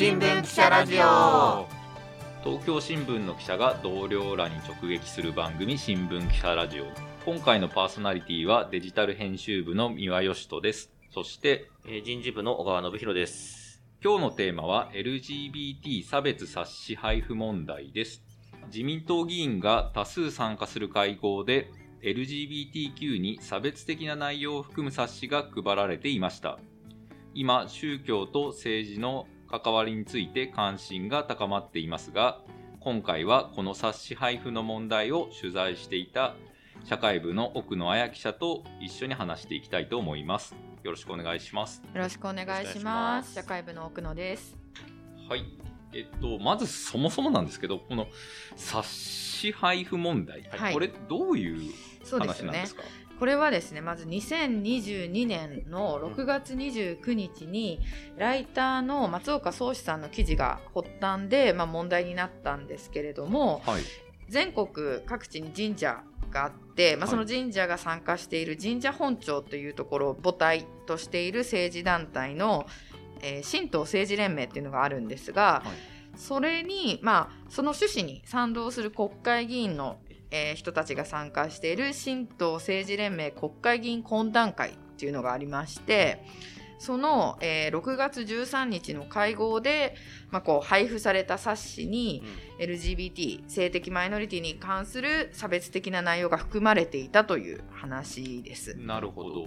新聞記者ラジオ。東京新聞の記者が同僚らに直撃する番組新聞記者ラジオ。今回のパーソナリティはデジタル編集部の三輪義人です。そしてえー人事部の小川信弘です。今日のテーマは LGBT 差別冊子配布問題です。自民党議員が多数参加する会合で LGBTQ に差別的な内容を含む冊子が配られていました。今宗教と政治の関わりについて関心が高まっていますが今回はこの冊子配布の問題を取材していた社会部の奥野彩記者と一緒に話していきたいと思いますよろしくお願いしますよろしくお願いしま。ますす社会部の奥野です。はい。えっと、まずそもそもなんですけど、この冊子配布問題、はいこれどういうそうですよね話なんです。か？これはですね、まず2022年の6月29日に、ライターの松岡宗志さんの記事が発端で、まあ、問題になったんですけれども、はい。全国各地に神社があって、まあ、はい。その神社が参加している神社本庁というところを母体としている政治団体の、えー神道政治連盟っていうのがあるんですが、はい。それに、まあ、その趣旨に賛同する国会議員の、えー人たちが参加している神道政治連盟国会議員懇談会っていうのがありましてその、えー6月13日の会合で、まあ、こう配布された冊子に、LGBT 性的マイノリティに関する差別的な内容が含まれていたという話です。なるほど。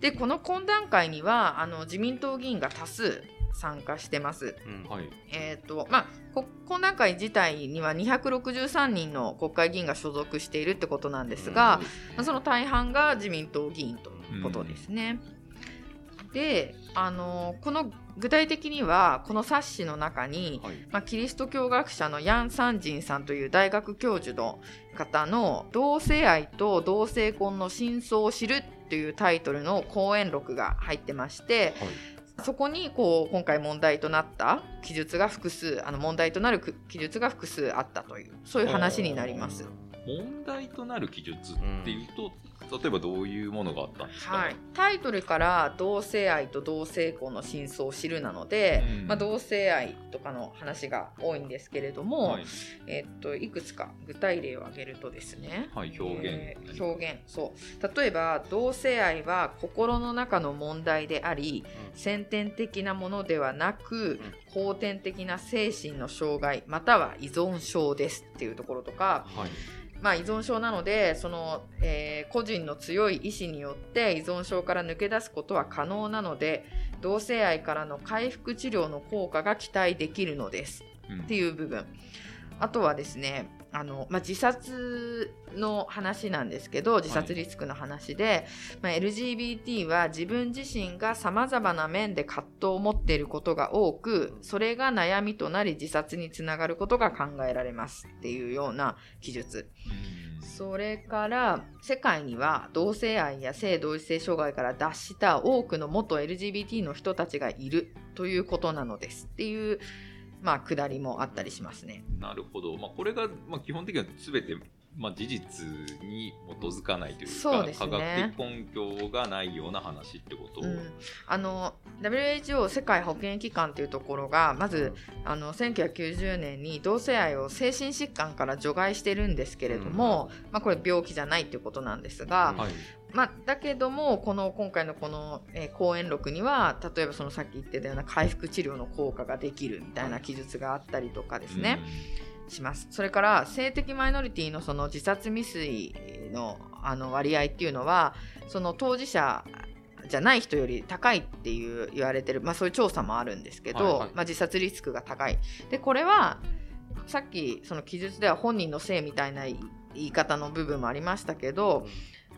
でこの懇談会にはあの自民党議員が多数参加してます。うんうんはい。えーとまあ、こ懇談会自体には263人の国会議員が所属しているってことなんですが、まあ、その大半が自民党議員ということですね。であのこの具体的にはこの冊子の中に、はい。まあ、キリスト教学者のヤン・サンジンさんという大学教授の方の「同性愛と同性婚の真相を知る」というタイトルの講演録が入ってましてそこにこう今回問題となった記述が複数あの問題となる記述が複数あったというそういう話になります。問題となる記述っていうと、例えばどういうものがあったんですか？はい、タイトルから同性愛と同性婚の真相を知るなので、うん。まあ、同性愛とかの話が多いんですけれども、はい。えっといくつか具体例を挙げるとですね、はい表現。えー表現。そう。例えば同性愛は心の中の問題であり先天的なものではなく後天的な精神の障害または依存症ですっていうところとか、はい。まあ、依存症なのでその、えー個人の強い意志によって依存症から抜け出すことは可能なので同性愛からの回復治療の効果が期待できるのです。うん。っていう部分。あとはですねあの、まあ、自殺の話なんですけど自殺リスクの話で、まあ、LGBT は自分自身がさまざまな面で葛藤を持っていることが多くそれが悩みとなり自殺につながることが考えられますっていうような記述うん。それから世界には同性愛や性同一性障害から脱した多くの元 LGBT の人たちがいるということなのですっていうまあ下りもあったりしますね。なるほど。まあ、これが、まあ、基本的には全て、まあ、事実に基づかないというかそうですね科学的根拠がないような話ってこと、うん、あの WHO 世界保健機関というところがまずあの1990年に同性愛を精神疾患から除外してるんですけれども、まあ、これ病気じゃないということなんですが、はい。まあ、だけどもこの今回のこの、えー講演録には例えばそのさっき言ってたような回復治療の効果ができるみたいな記述があったりとかですね、します。それから性的マイノリティのその自殺未遂のあの割合っていうのはその当事者じゃない人より高いっていう言われてる、まあ、そういう調査もあるんですけど、はいはい。まあ、自殺リスクが高い。でこれはさっきその記述では本人のせいみたいな言い方の部分もありましたけど、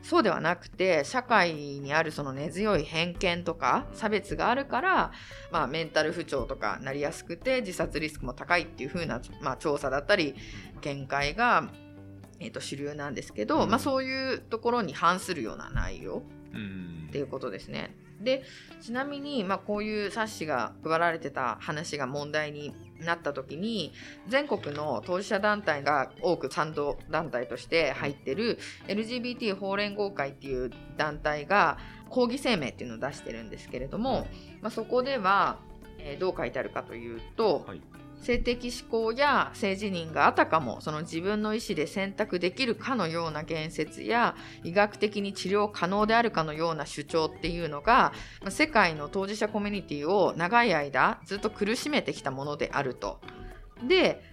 そうではなくて社会にあるその根強い偏見とか差別があるから、まあ、メンタル不調とかなりやすくて自殺リスクも高いっていう風な、まあ、調査だったり見解が、えー、と主流なんですけど、うんまあ、そういうところに反するような内容うんっていうことですね。でちなみに、まあ、こういう冊子が配られてた話が問題になった時に全国の当事者団体が多く賛同団体として入ってる LGBT 法連合会っていう団体が抗議声明っていうのを出してるんですけれども、まあ、そこではえーどう書いてあるかというと、はい性的指向や性自認があたかもその自分の意思で選択できるかのような言説や医学的に治療可能であるかのような主張っていうのが世界の当事者コミュニティを長い間ずっと苦しめてきたものであると。で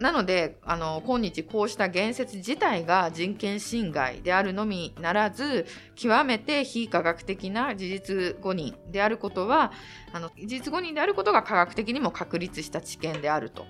なのであの今日こうした言説自体が人権侵害であるのみならず極めて非科学的な事実誤認であることはあの事実誤認であることが科学的にも確立した知見であると。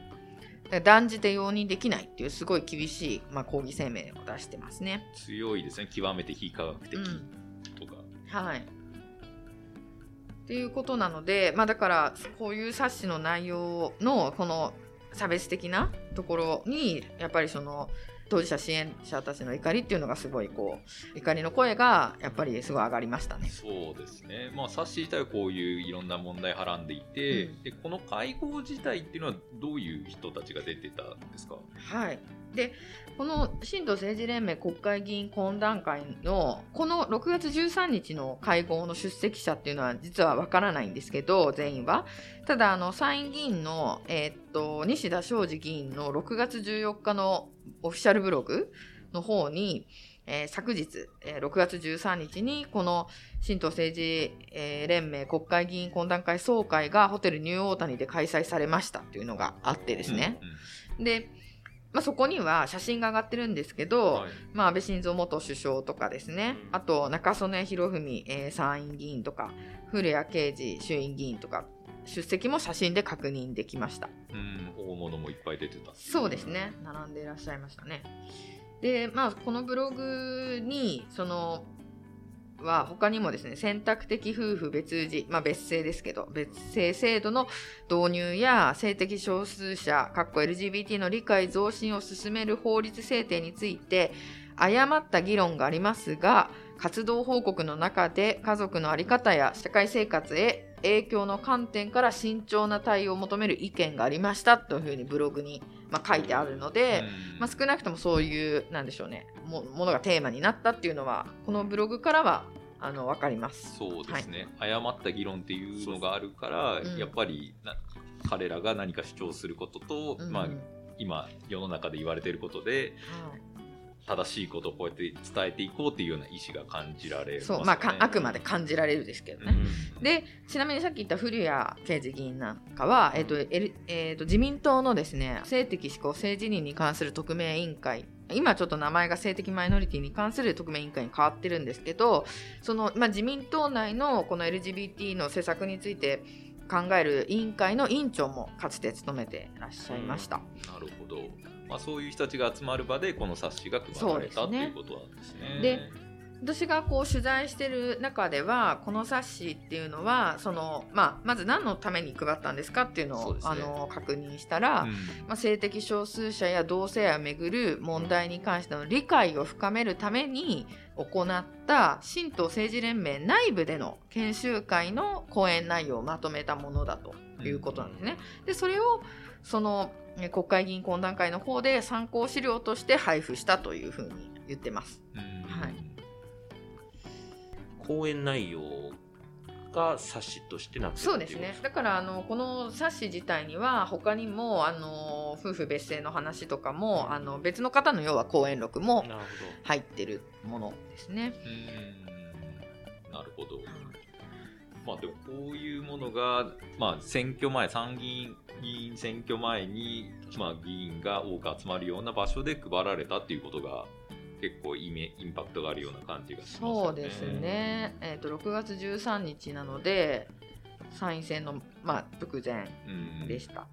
断じて容認できないっていうすごい厳しい、まあ、抗議声明を出してますね。強いですね極めて非科学的うんとか、はい。っていうことなので、まあ、だからこういう冊子の内容のこの差別的なところにやっぱりその当事者支援者たちの怒りっていうのがすごいこう怒りの声がやっぱりすごい上がりましたね。そうですね。まあ冊子自体はこういういろんな問題はらんでいて、うん。でこの会合自体っていうのはどういう人たちが出てたんですか？はい、でこの新党政治連盟国会議員懇談会のこの6月13日の会合の出席者っていうのは実はわからないんですけど全員は。ただあの参院議員の、えーっと西田昌司議員の6月14日のオフィシャルブログの方に、えー昨日、えー6月13日にこの新党政治、えー連盟国会議員懇談会総会がホテルニューオータニで開催されましたっていうのがあってですね、うんうん。で、まあ、そこには写真が上がってるんですけど、はい。まあ、安倍晋三元首相とかですね、うん。あと中曽根博文、えー参院議員とか古谷啓二衆院議員とか出席も写真で確認できました。うん、大物もいっぱい出てた。そうですね。並んでいらっしゃいましたね。でまあこのブログにそのは他にもですね選択的夫婦別氏、まあ、別姓ですけど別姓制度の導入や性的少数者かっこ LGBT の理解増進を進める法律制定について誤った議論がありますが活動報告の中で家族の在り方や社会生活へ影響の観点から慎重な対応を求める意見がありましたというふうにブログに、まあ、書いてあるので、うん。まあ、少なくともそういうなんでしょうねもものがテーマになったっていうのはこのブログからはあの分かります。そうですね、誤った議論っていうのがあるから、うん。やっぱりな彼らが何か主張することと、うん。まあ、今世の中で言われていることではい。正しいことをこうやって伝えていこうっていうような意思が感じられますよね。そう。まあかあくまで感じられるですけどね。うん。でちなみにさっき言った古谷啓二議員なんかは、えっとえっと自民党のですね性的指向性自認に関する特命委員会今ちょっと名前が性的マイノリティに関する特命委員会に変わってるんですけどその、まあ、自民党内のこの LGBT の施策について考える委員会の委員長もかつて務めていらっしゃいました。なるほど、まあ、そういう人たちが集まる場でこの冊子が配られたそうですねっていうことなんですね。で私がこう取材してる中ではこの冊子っていうのはその、まあ、まず何のために配ったんですかっていうのをね。あの確認したら、うん。まあ、性的少数者や同性愛をめぐる問題に関しての理解を深めるために行った新党政治連盟内部での研修会の講演内容をまとめたものだということなんですね。でそれをそのえ国会議員懇談会の方で参考資料として配布したというふうに言ってます。うん。はい講演内容が冊子としてなってるそうですね。だからあのこの冊子自体には他にもあの夫婦別姓の話とかもあの別の方の要は講演録も入ってるものですね。うんなるほど。まあでもこういうものが、まあ、選挙前参議院議員選挙前に、まあ、議員が多く集まるような場所で配られたっていうことが結構イメインパクトがあるような感じがしますよね。そうですね。えっ、と6月13日なので参院選のまあ直前うんでした。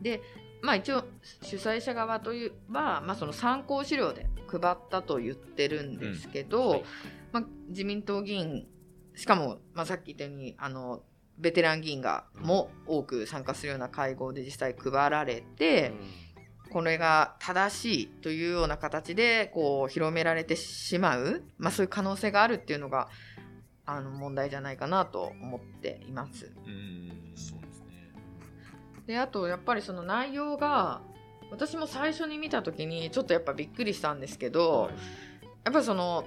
で。まあ、一応主催者側といえば、まあ、その参考資料で配ったと言ってるんですけど、はいまあ、自民党議員しかも、まあ、さっき言ったようにあのベテラン議員がも多く参加するような会合で実際配られて、これが正しいというような形でこう広められてしまう、まあ、そういう可能性があるっていうのがあの問題じゃないかなと思っています。うんそうですね。であとやっぱりその内容が私も最初に見た時にちょっとやっぱびっくりしたんですけど、やっぱりその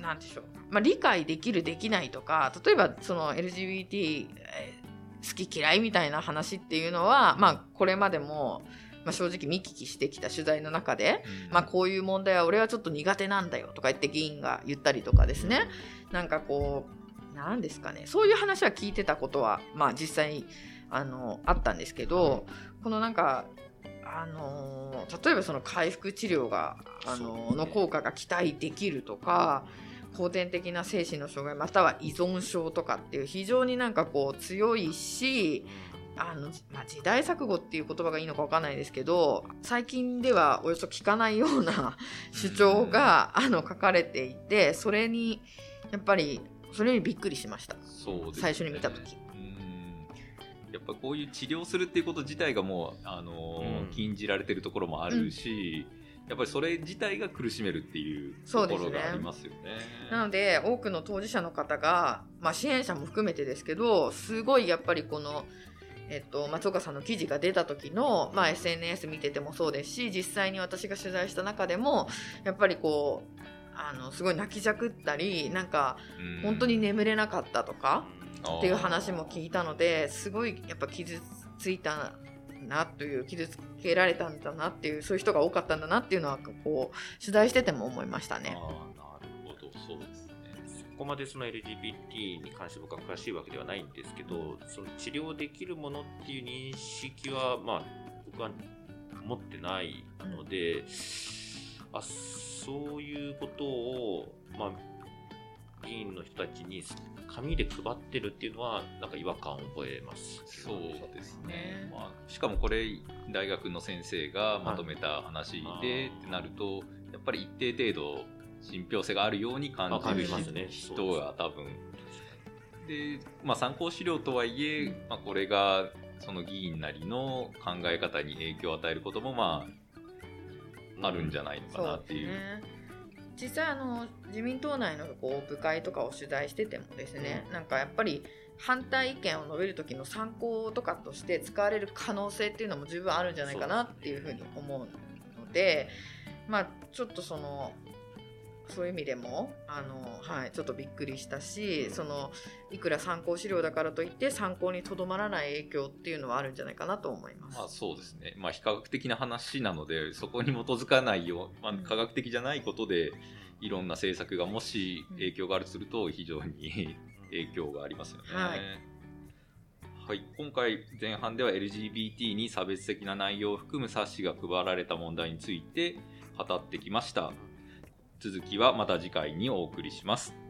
なんでしょう、まあ、理解できるできないとか例えばその LGBT えー好き嫌いみたいな話っていうのは、まあ、これまでも、まあ、正直見聞きしてきた取材の中で、まあ、こういう問題は俺はちょっと苦手なんだよとか言って議員が言ったりとかですね。なんかこうなんですかね。そういう話は聞いてたことは、まあ、実際にあのあったんですけど、このなんかあの例えばその回復治療が、あのの効果が期待できるとか後天的な精神の障害または依存症とかっていう非常になんかこう強いしあの、まあ、時代錯誤っていう言葉がいいのか分かんないですけど最近ではおよそ聞かないような主張が、あの書かれていてそれにやっぱりそれにびっくりしました。そうですね。最初に見た時。うん。やっぱこういう治療するっていうこと自体がもう、あのーうん。禁じられてるところもあるし、やっぱりそれ自体が苦しめるっていうところがありますよね。なので多くの当事者の方が、まあ、支援者も含めてですけどすごいやっぱりこの、えっと、松岡さんの記事が出た時の、まあ、SNS 見ててもそうですし実際に私が取材した中でもやっぱりこうあのすごい泣きじゃくったりなんかうん。本当に眠れなかったとかっていう話も聞いたのですごいやっぱ傷ついたなという傷つけられたんだなっていうそういう人が多かったんだなっていうのはこう取材してても思いましたね。なるほど。そうですこまでその LGBT に関して僕は詳しいわけではないんですけど、その治療できるものっていう認識は、まあ、僕は持ってないので、あそういうことを、まあ、議員の人たちに紙で配ってるっていうのは、なんか違和感を覚えます。そうですね。ね、まあ、しかもこれ大学の先生がまとめた話でってなるとやっぱり一定程度信憑性があるように感じるじますね。人が多分。で、まあ、参考資料とはいえ、まあ、これがその議員なりの考え方に影響を与えることもまああるんじゃないのかなっていう。ね。実際あの自民党内のこう部会とかを取材しててもですね、なんかやっぱり反対意見を述べる時の参考とかとして使われる可能性っていうのも十分あるんじゃないかなっていうふうに思うのでまあちょっとそのそういう意味でもあの、はい、ちょっとびっくりしたしそのいくら参考資料だからといって参考にとどまらない影響っていうのはあるんじゃないかなと思います。まあそうですね、まあ、非科学的な話なのでそこに基づかないよう、まあ、科学的じゃないことでいろんな政策がもし影響があるとすると非常に影響がありますよね。はい。はい、今回前半では LGBT に差別的な内容を含む冊子が配られた問題について語ってきました続きはまた次回にお送りします。